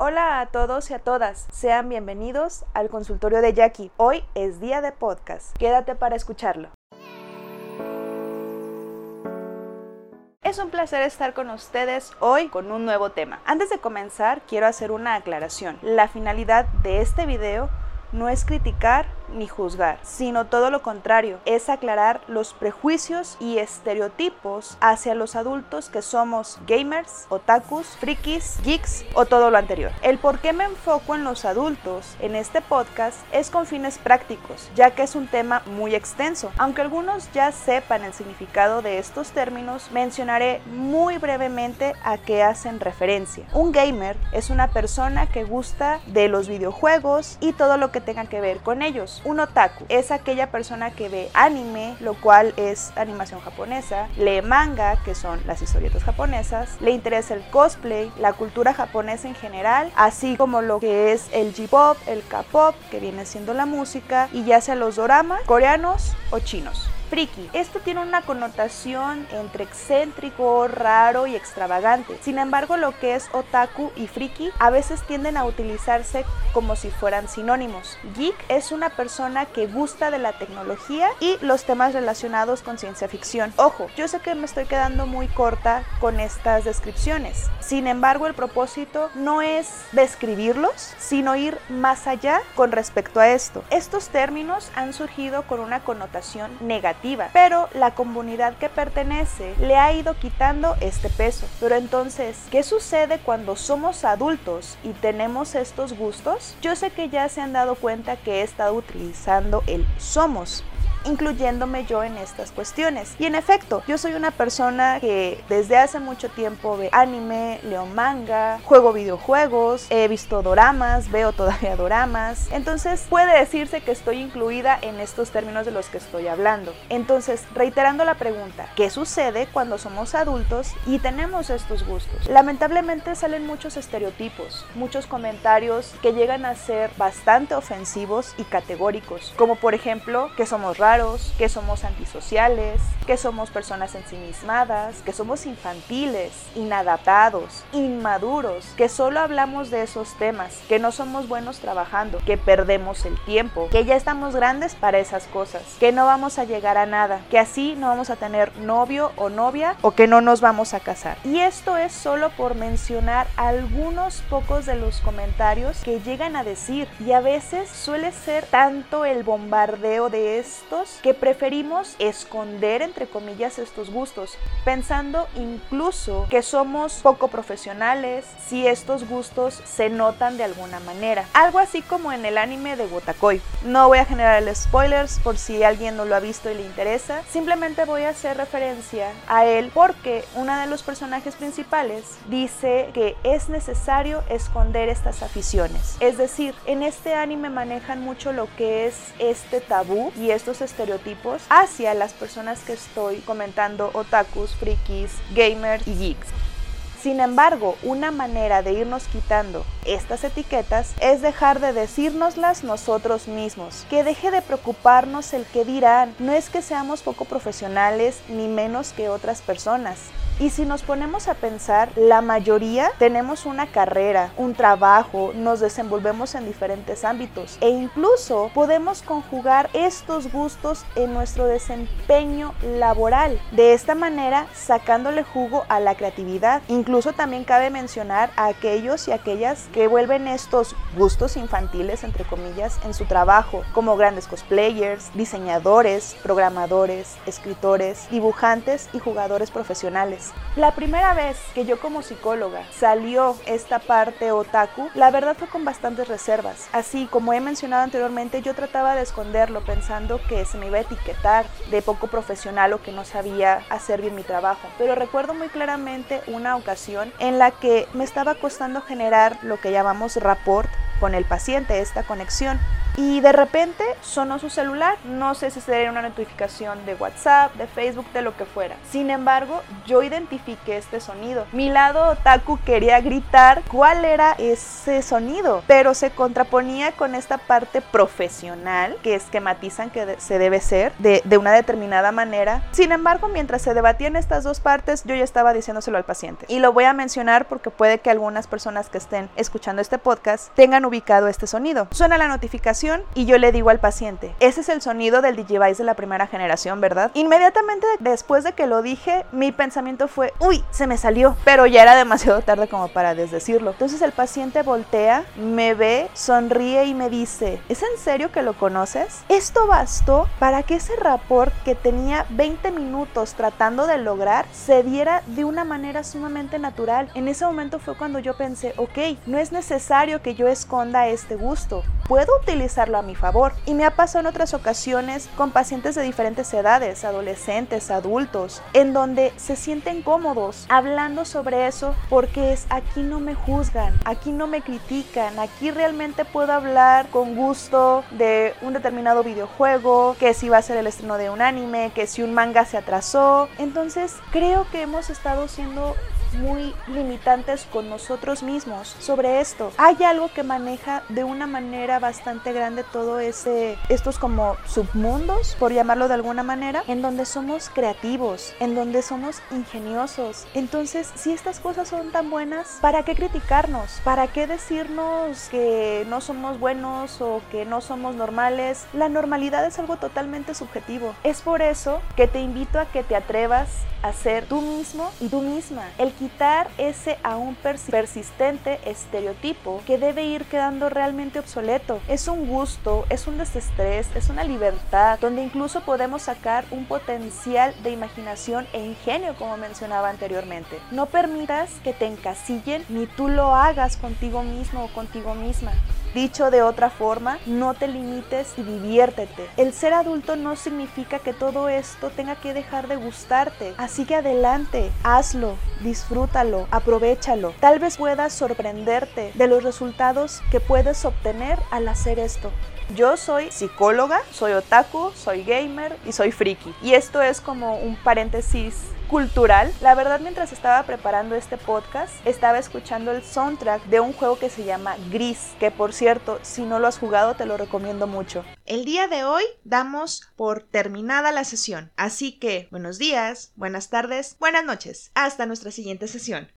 Hola a todos y a todas, sean bienvenidos al consultorio de Jackie. Hoy es día de podcast, quédate para escucharlo. Es un placer estar con ustedes hoy con un nuevo tema. Antes de comenzar, quiero hacer una aclaración. La finalidad de este video no es criticar ni juzgar, sino todo lo contrario, es aclarar los prejuicios y estereotipos hacia los adultos que somos gamers, otakus, frikis, geeks o todo lo anterior. El por qué me enfoco en los adultos en este podcast es con fines prácticos, ya que es un tema muy extenso. Aunque algunos ya sepan el significado de estos términos, mencionaré muy brevemente a qué hacen referencia. Un gamer es una persona que gusta de los videojuegos y todo lo que tenga que ver con ellos un otaku. Es aquella persona que ve anime, lo cual es animación japonesa, lee manga, que son las historietas japonesas, le interesa el cosplay, la cultura japonesa en general, así como lo que es el J-pop, el K-pop, que viene siendo la música, y ya sea los doramas coreanos o chinos friki. Esto tiene una connotación entre excéntrico, raro y extravagante. Sin embargo, lo que es otaku y friki a veces tienden a utilizarse como si fueran sinónimos. Geek es una persona que gusta de la tecnología y los temas relacionados con ciencia ficción. Ojo, yo sé que me estoy quedando muy corta con estas descripciones. Sin embargo, el propósito no es describirlos, sino ir más allá con respecto a esto. Estos términos han surgido con una connotación negativa pero la comunidad que pertenece le ha ido quitando este peso. Pero entonces, ¿qué sucede cuando somos adultos y tenemos estos gustos? Yo sé que ya se han dado cuenta que he estado utilizando el somos incluyéndome yo en estas cuestiones. Y en efecto, yo soy una persona que desde hace mucho tiempo ve anime, leo manga, juego videojuegos, he visto doramas, veo todavía doramas. Entonces puede decirse que estoy incluida en estos términos de los que estoy hablando. Entonces, reiterando la pregunta, ¿qué sucede cuando somos adultos y tenemos estos gustos? Lamentablemente salen muchos estereotipos, muchos comentarios que llegan a ser bastante ofensivos y categóricos, como por ejemplo que somos raros, que somos antisociales, que somos personas ensimismadas, que somos infantiles, inadaptados, inmaduros, que solo hablamos de esos temas, que no somos buenos trabajando, que perdemos el tiempo, que ya estamos grandes para esas cosas, que no vamos a llegar a nada, que así no vamos a tener novio o novia o que no nos vamos a casar. Y esto es solo por mencionar algunos pocos de los comentarios que llegan a decir y a veces suele ser tanto el bombardeo de que preferimos esconder, entre comillas, estos gustos, pensando incluso que somos poco profesionales si estos gustos se notan de alguna manera. Algo así como en el anime de Wotakoi. No voy a generar spoilers por si alguien no lo ha visto y le interesa, simplemente voy a hacer referencia a él porque uno de los personajes principales dice que es necesario esconder estas aficiones. Es decir, en este anime manejan mucho lo que es este tabú y estos estereotipos hacia las personas que estoy comentando, otakus, frikis, gamers y geeks. Sin embargo, una manera de irnos quitando estas etiquetas es dejar de decírnoslas nosotros mismos, que deje de preocuparnos el que dirán. No es que seamos poco profesionales ni menos que otras personas, y si nos ponemos a pensar, la mayoría tenemos una carrera, un trabajo, nos desenvolvemos en diferentes ámbitos e incluso podemos conjugar estos gustos en nuestro desempeño laboral. De esta manera, sacándole jugo a la creatividad. Incluso también cabe mencionar a aquellos y aquellas que vuelven estos gustos infantiles, entre comillas, en su trabajo, como grandes cosplayers, diseñadores, programadores, escritores, dibujantes y jugadores profesionales. La primera vez que yo como psicóloga salió esta parte otaku, la verdad fue con bastantes reservas. Así como he mencionado anteriormente, yo trataba de esconderlo pensando que se me iba a etiquetar de poco profesional o que no sabía hacer bien mi trabajo. Pero recuerdo muy claramente una ocasión en la que me estaba costando generar lo que llamamos rapport con el paciente, esta conexión. Y de repente sonó su celular. No sé si sería una notificación de WhatsApp, de Facebook, de lo que fuera. Sin embargo, yo identifiqué este sonido. Mi lado otaku quería gritar cuál era ese sonido, pero se contraponía con esta parte profesional que esquematizan que se debe ser de, de una determinada manera. Sin embargo, mientras se debatían estas dos partes, yo ya estaba diciéndoselo al paciente. Y lo voy a mencionar porque puede que algunas personas que estén escuchando este podcast tengan ubicado este sonido. Suena la notificación y yo le digo al paciente, ese es el sonido del Digivice de la primera generación, ¿verdad? Inmediatamente después de que lo dije, mi pensamiento fue, uy, se me salió, pero ya era demasiado tarde como para desdecirlo. Entonces el paciente voltea, me ve, sonríe y me dice, ¿es en serio que lo conoces? Esto bastó para que ese rapport que tenía 20 minutos tratando de lograr se diera de una manera sumamente natural. En ese momento fue cuando yo pensé, ok, no es necesario que yo esconda este gusto, puedo a mi favor. Y me ha pasado en otras ocasiones con pacientes de diferentes edades, adolescentes, adultos, en donde se sienten cómodos hablando sobre eso porque es aquí no me juzgan, aquí no me critican, aquí realmente puedo hablar con gusto de un determinado videojuego, que si va a ser el estreno de un anime, que si un manga se atrasó. Entonces creo que hemos estado siendo muy limitantes con nosotros mismos sobre esto. Hay algo que maneja de una manera bastante grande todo ese, estos como submundos, por llamarlo de alguna manera, en donde somos creativos, en donde somos ingeniosos. Entonces, si estas cosas son tan buenas, ¿para qué criticarnos? ¿Para qué decirnos que no somos buenos o que no somos normales? La normalidad es algo totalmente subjetivo. Es por eso que te invito a que te atrevas a ser tú mismo y tú misma. El quitar ese aún persistente estereotipo que debe ir quedando realmente obsoleto. Es un gusto, es un desestrés, es una libertad donde incluso podemos sacar un potencial de imaginación e ingenio como mencionaba anteriormente. No permitas que te encasillen ni tú lo hagas contigo mismo o contigo misma. Dicho de otra forma, no te limites y diviértete. El ser adulto no significa que todo esto tenga que dejar de gustarte. Así que adelante, hazlo, disfrútalo, aprovechalo. Tal vez puedas sorprenderte de los resultados que puedes obtener al hacer esto. Yo soy psicóloga, soy otaku, soy gamer y soy friki. Y esto es como un paréntesis cultural. La verdad, mientras estaba preparando este podcast, estaba escuchando el soundtrack de un juego que se llama Gris, que por cierto, si no lo has jugado, te lo recomiendo mucho. El día de hoy damos por terminada la sesión, así que buenos días, buenas tardes, buenas noches. Hasta nuestra siguiente sesión.